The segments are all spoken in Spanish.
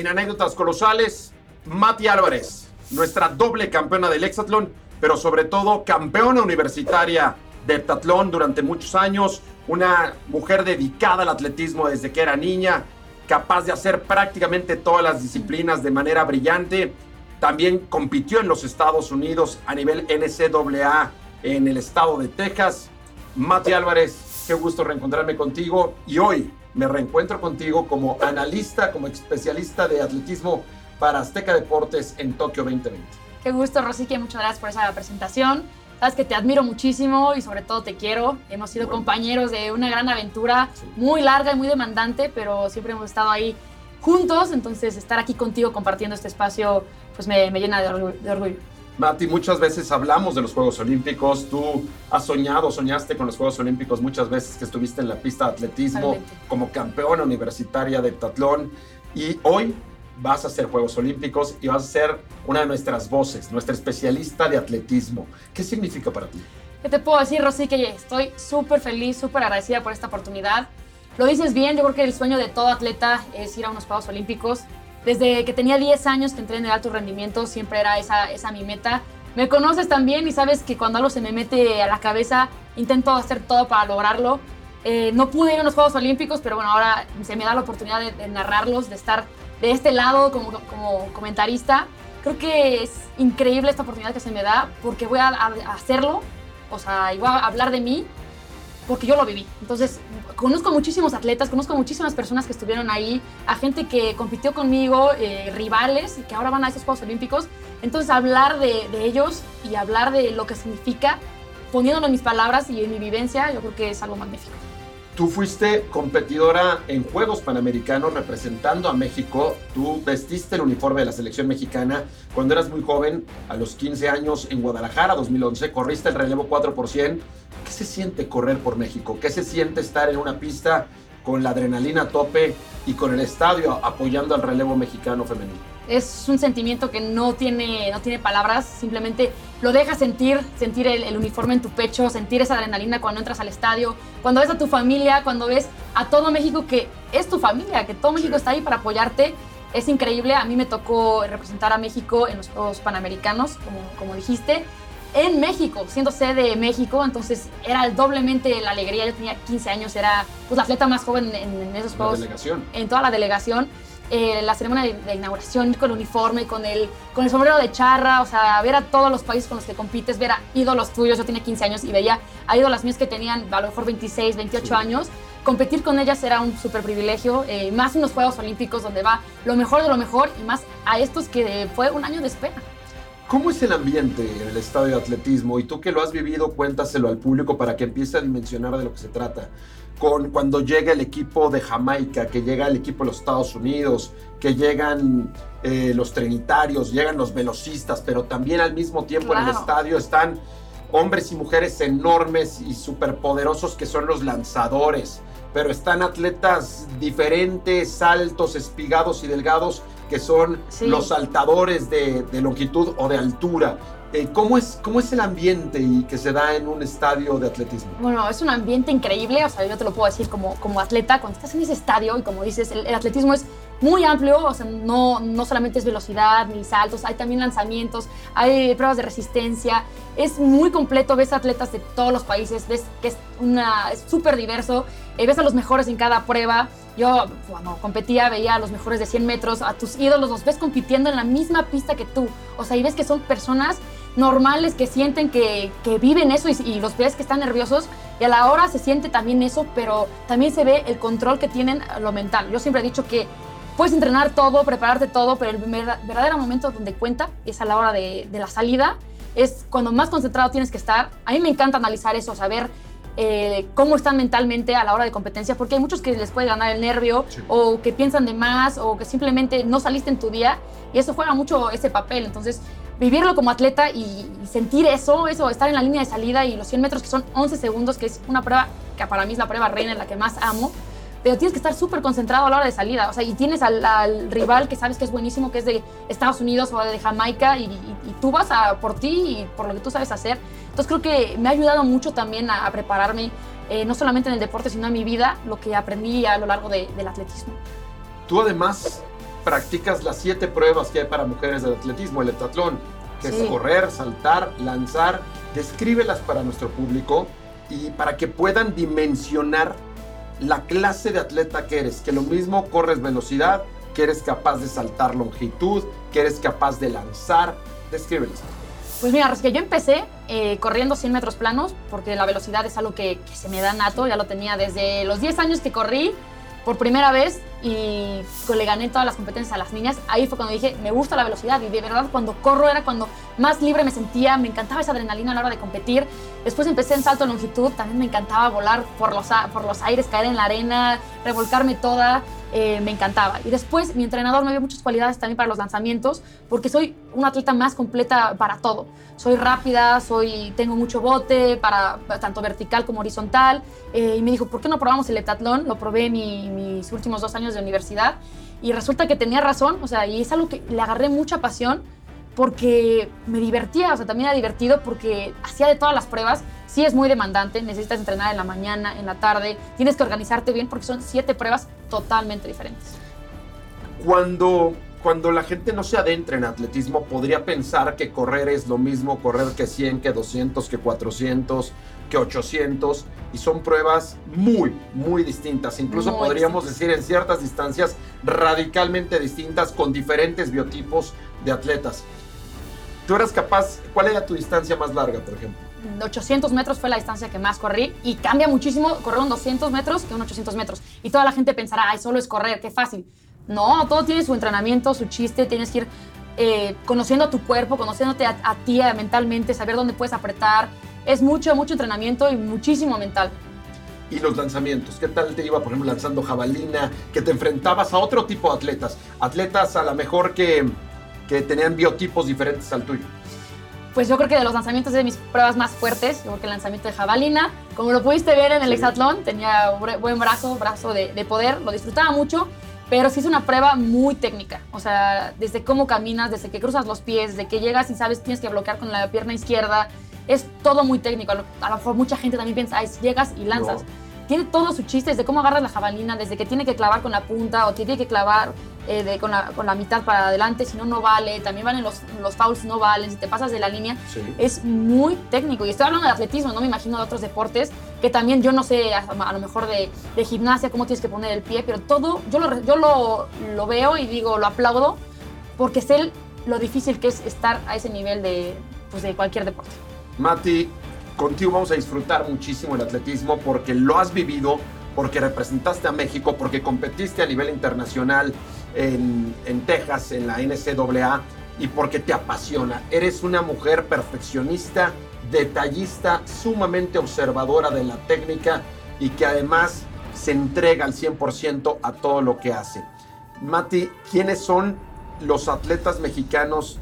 en Anécdotas Colosales, Mati Álvarez, nuestra doble campeona del hexatlón, pero sobre todo campeona universitaria de heptatlón durante muchos años, una mujer dedicada al atletismo desde que era niña, capaz de hacer prácticamente todas las disciplinas de manera brillante. También compitió en los Estados Unidos a nivel NCAA en el estado de Texas. Mati Álvarez, qué gusto reencontrarme contigo y hoy me reencuentro contigo como analista, como especialista de atletismo para Azteca Deportes en Tokio 2020. Qué gusto, Rosique, muchas gracias por esa presentación. Sabes que te admiro muchísimo y sobre todo te quiero. Hemos sido compañeros de una gran aventura, muy larga y muy demandante, pero siempre hemos estado ahí juntos. Entonces, estar aquí contigo compartiendo este espacio, pues me, llena de orgullo, Mati, muchas veces hablamos de los Juegos Olímpicos. Tú has soñado, soñaste con los Juegos Olímpicos muchas veces que estuviste en la pista de atletismo como campeona universitaria de heptatlón. Y hoy vas a hacer Juegos Olímpicos y vas a ser una de nuestras voces, nuestra especialista de atletismo. ¿Qué significa para ti? ¿Qué te puedo decir, Rosy? Que estoy súper feliz, súper agradecida por esta oportunidad. Lo dices bien, yo creo que el sueño de todo atleta es ir a unos Juegos Olímpicos. Desde que tenía 10 años que entré en el alto rendimiento, siempre era esa, esa mi meta. Me conoces también y sabes que cuando algo se me mete a la cabeza, intento hacer todo para lograrlo. Eh, no pude ir a unos Juegos Olímpicos, pero bueno, ahora se me da la oportunidad de, narrarlos, de estar de este lado como, como comentarista. Creo que es increíble esta oportunidad que se me da porque voy a, hacerlo, o sea, y voy a hablar de mí porque yo lo viví. Entonces, conozco muchísimos atletas, conozco muchísimas personas que estuvieron ahí, a gente que compitió conmigo, eh, rivales, que ahora van a esos Juegos Olímpicos. Entonces, hablar de, de, ellos y hablar de lo que significa, poniéndolo en mis palabras y en mi vivencia, yo creo que es algo magnífico. Tú fuiste competidora en Juegos Panamericanos representando a México. Tú vestiste el uniforme de la selección mexicana cuando eras muy joven, a los 15 años en Guadalajara 2011. Corriste el relevo 4 ¿Qué se siente correr por México? ¿Qué se siente estar en una pista con la adrenalina a tope y con el estadio apoyando al relevo mexicano femenino? es un sentimiento que no tiene, no tiene palabras, simplemente lo dejas sentir, sentir el, uniforme en tu pecho, sentir esa adrenalina cuando entras al estadio, cuando ves a tu familia, cuando ves a todo México que es tu familia, que todo México está ahí para apoyarte. Es increíble, a mí me tocó representar a México en los Juegos Panamericanos, como, como dijiste, en México, siendo sede de México, entonces era doblemente la alegría. Yo tenía 15 años, era pues, la atleta más joven en, en esos Juegos. En toda la delegación. Eh, la ceremonia de, inauguración con el uniforme, con el, con el sombrero de charra, o sea, ver a todos los países con los que compites, ver a ídolos tuyos, yo tenía 15 años y veía a ídolas mías que tenían a lo mejor 26, 28 años, competir con ellas era un súper privilegio, eh, más en los Juegos Olímpicos donde va lo mejor de lo mejor y más a estos que fue un año de espera. ¿Cómo es el ambiente en el estadio de atletismo? Y tú que lo has vivido, cuéntaselo al público para que empiece a dimensionar de lo que se trata. Con cuando llega el equipo de Jamaica, que llega el equipo de los Estados Unidos, que llegan eh, los trinitarios, llegan los velocistas, pero también al mismo tiempo en el estadio están hombres y mujeres enormes y superpoderosos que son los lanzadores, pero están atletas diferentes, altos, espigados y delgados, que son los saltadores de, de longitud o de altura. Eh, ¿cómo, es, ¿Cómo es el ambiente y que se da en un estadio de atletismo? Bueno, es un ambiente increíble, o sea, yo te lo puedo decir como, como atleta, cuando estás en ese estadio y como dices, el, atletismo es muy amplio, o sea, no, no solamente es velocidad ni saltos, hay también lanzamientos, hay pruebas de resistencia, es muy completo, ves atletas de todos los países, ves que es súper diverso, eh, ves a los mejores en cada prueba. Yo cuando competía veía a los mejores de 100 metros, a tus ídolos los ves compitiendo en la misma pista que tú, o sea, y ves que son personas normales que sienten que, que viven eso y, los ves que están nerviosos y a la hora se siente también eso, pero también se ve el control que tienen lo mental. Yo siempre he dicho que puedes entrenar todo, prepararte todo, pero el verdadero momento donde cuenta es a la hora de, de la salida, es cuando más concentrado tienes que estar. A mí me encanta analizar eso, saber eh, cómo están mentalmente a la hora de competencia, porque hay muchos que les puede ganar el nervio o que piensan de más o que simplemente no saliste en tu día y eso juega mucho ese papel. Entonces, vivirlo como atleta y, sentir eso, eso, estar en la línea de salida y los 100 metros que son 11 segundos, que es una prueba que para mí es la prueba reina, en la que más amo, pero tienes que estar súper concentrado a la hora de salida, o sea, y tienes al, rival que sabes que es buenísimo, que es de Estados Unidos o de Jamaica, y, tú vas a, por ti y por lo que tú sabes hacer. Entonces creo que me ha ayudado mucho también a, prepararme, eh, no solamente en el deporte, sino en mi vida, lo que aprendí a lo largo del atletismo. Tú además practicas las siete pruebas que hay para mujeres del atletismo, el heptatlón, que Sí. es correr, saltar, lanzar. Descríbelas para nuestro público y para que puedan dimensionar la clase de atleta que eres, que lo mismo corres velocidad, que eres capaz de saltar longitud, que eres capaz de lanzar. Descríbelas. Pues mira, es que yo empecé eh, corriendo 100 metros planos, porque la velocidad es algo que, que se me da nato, ya lo tenía desde los 10 años que corrí por primera vez y le gané todas las competencias a las niñas. Ahí fue cuando dije, me gusta la velocidad y de verdad cuando corro era cuando más libre me sentía, me encantaba esa adrenalina a la hora de competir. Después empecé en salto de longitud, también me encantaba volar por los, por los aires, caer en la arena, revolcarme toda, eh, me encantaba. Y después mi entrenador me dio muchas cualidades también para los lanzamientos, porque soy una atleta más completa para todo. Soy rápida, soy, tengo mucho bote, para, tanto vertical como horizontal. eh, y me dijo, ¿por qué no probamos el heptatlón? Lo probé mi- mis últimos dos años de universidad. Y resulta que tenía razón, o sea, y es algo que le agarré mucha pasión porque me divertía, o sea, también era divertido porque hacía de todas las pruebas. Sí es muy demandante, necesitas entrenar en la mañana, en la tarde, tienes que organizarte bien porque son siete pruebas totalmente diferentes. Cuando, cuando la gente no se adentra en atletismo, podría pensar que correr es lo mismo, correr que 100, que 200, que 400, que 800, y son pruebas muy, muy distintas. Incluso Muy podríamos distintas. decir en ciertas distancias radicalmente distintas, con diferentes biotipos de atletas. ¿Tú eras capaz, cuál era tu distancia más larga, por ejemplo? 800 metros fue la distancia que más corrí y cambia muchísimo correr un 200 metros que un 800 metros. Y toda la gente pensará, ay, solo es correr, qué fácil. No, todo tiene su entrenamiento, su chiste, tienes que ir eh, conociendo a tu cuerpo, conociéndote a, a ti mentalmente, saber dónde puedes apretar. Es mucho, mucho entrenamiento y muchísimo mental. y los lanzamientos. ¿Qué tal te iba, por ejemplo, lanzando jabalina? Que te enfrentabas a otro tipo de atletas. Atletas a lo mejor que, que tenían biotipos diferentes al tuyo. Pues yo creo que de los lanzamientos es de mis pruebas más fuertes, yo creo que el lanzamiento de jabalina, como lo pudiste ver en el Sí. hexatlón, tenía un buen brazo, brazo de, de poder, lo disfrutaba mucho, pero sí es una prueba muy técnica, o sea, desde cómo caminas, desde que cruzas los pies, desde que llegas y sabes tienes que bloquear con la pierna izquierda, es todo muy técnico, a lo, mejor mucha gente también piensa, ay, llegas y lanzas. Tiene todo su chiste, desde cómo agarras la jabalina, desde que tiene que clavar con la punta o tiene que clavar eh, de- con, la, con la mitad para adelante, si no, no vale. También valen los, los fouls, no valen. Si te pasas de la línea, Sí. es muy técnico. Y estoy hablando de atletismo, no me imagino de otros deportes, que también yo no sé, a, a lo mejor de, de gimnasia, cómo tienes que poner el pie, pero todo, yo lo, yo lo, lo veo y digo, lo aplaudo, porque sé lo difícil que es estar a ese nivel de, pues, de cualquier deporte. Mati, contigo vamos a disfrutar muchísimo el atletismo porque lo has vivido, porque representaste a México, porque competiste a nivel internacional en, Texas, en la NCAA, y porque te apasiona. Eres una mujer perfeccionista, detallista, sumamente observadora de la técnica y que además se entrega al 100% a todo lo que hace. Mati, ¿quiénes son los atletas mexicanos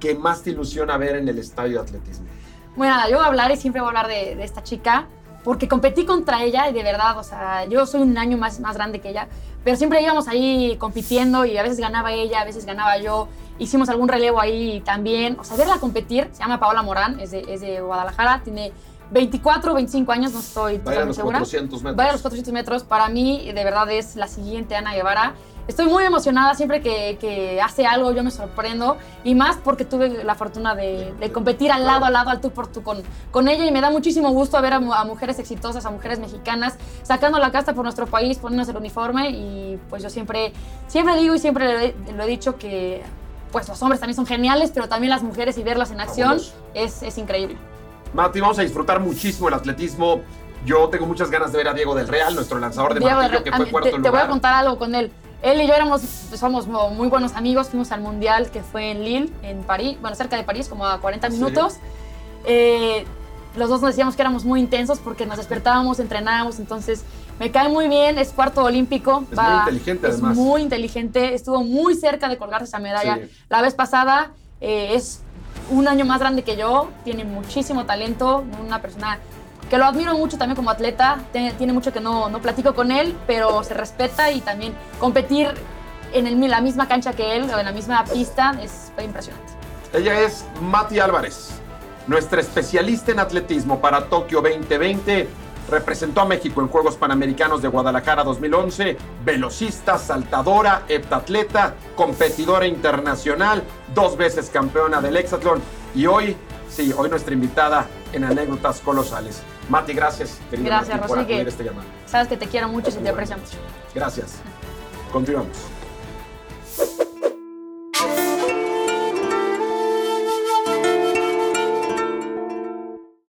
que más te ilusiona ver en el estadio de atletismo? Bueno, nada, yo voy a hablar y siempre voy a hablar de, de esta chica, porque competí contra ella y de verdad, o sea, yo soy un año más, más grande que ella, pero siempre íbamos ahí compitiendo y a veces ganaba ella, a veces ganaba yo. Hicimos algún relevo ahí también. O sea, verla competir, se llama Paola Morán, es de, es de Guadalajara, tiene 24 o 25 años, no estoy Vaya a totalmente los segura. 400 metros. Vaya a los 400 metros. Para mí, de verdad, es la siguiente Ana Guevara. Estoy muy emocionada siempre que, que hace algo, yo me sorprendo. Y más porque tuve la fortuna de, de competir al lado, al lado, al tú por tú con, con ella. Y me da muchísimo gusto ver a, mu- a mujeres exitosas, a mujeres mexicanas, sacando la casta por nuestro país, poniéndose el uniforme. Y pues yo siempre, siempre digo y siempre lo he, dicho que pues los hombres también son geniales, pero también las mujeres y verlas en acción es, es increíble. Mati, vamos a disfrutar muchísimo el atletismo. Yo tengo muchas ganas de ver a Diego del Real, nuestro lanzador de Diego, martillo, que fue cuarto te, te voy lugar. a contar algo con él. Él y yo éramos, somos mo- muy buenos amigos, fuimos al Mundial que fue en Lille, en París, bueno, cerca de París, como a 40 ¿Sí? minutos. Eh, los dos nos decíamos que éramos muy intensos porque nos despertábamos, entrenábamos, entonces me cae muy bien, es cuarto olímpico. Es muy inteligente, es además. muy inteligente, estuvo muy cerca de colgarse esa medalla. Sí. La vez pasada eh, es un año más grande que yo, tiene muchísimo talento, una persona que lo admiro mucho también como atleta, tiene, mucho que no, no platico con él, pero se respeta y también competir en el- la misma cancha que él o en la misma pista es impresionante. Ella es Mati Álvarez, nuestra especialista en atletismo para Tokio 2020. representó a México en Juegos Panamericanos de Guadalajara 2011, velocista, saltadora, heptatleta, competidora internacional, dos veces campeona del hexatlón y hoy, sí, hoy nuestra invitada en anécdotas colosales. Mati, gracias, querido gracias, Mati, por acudir este llamado. Sabes que te quiero mucho y te aprecio mucho. Gracias. Continuamos.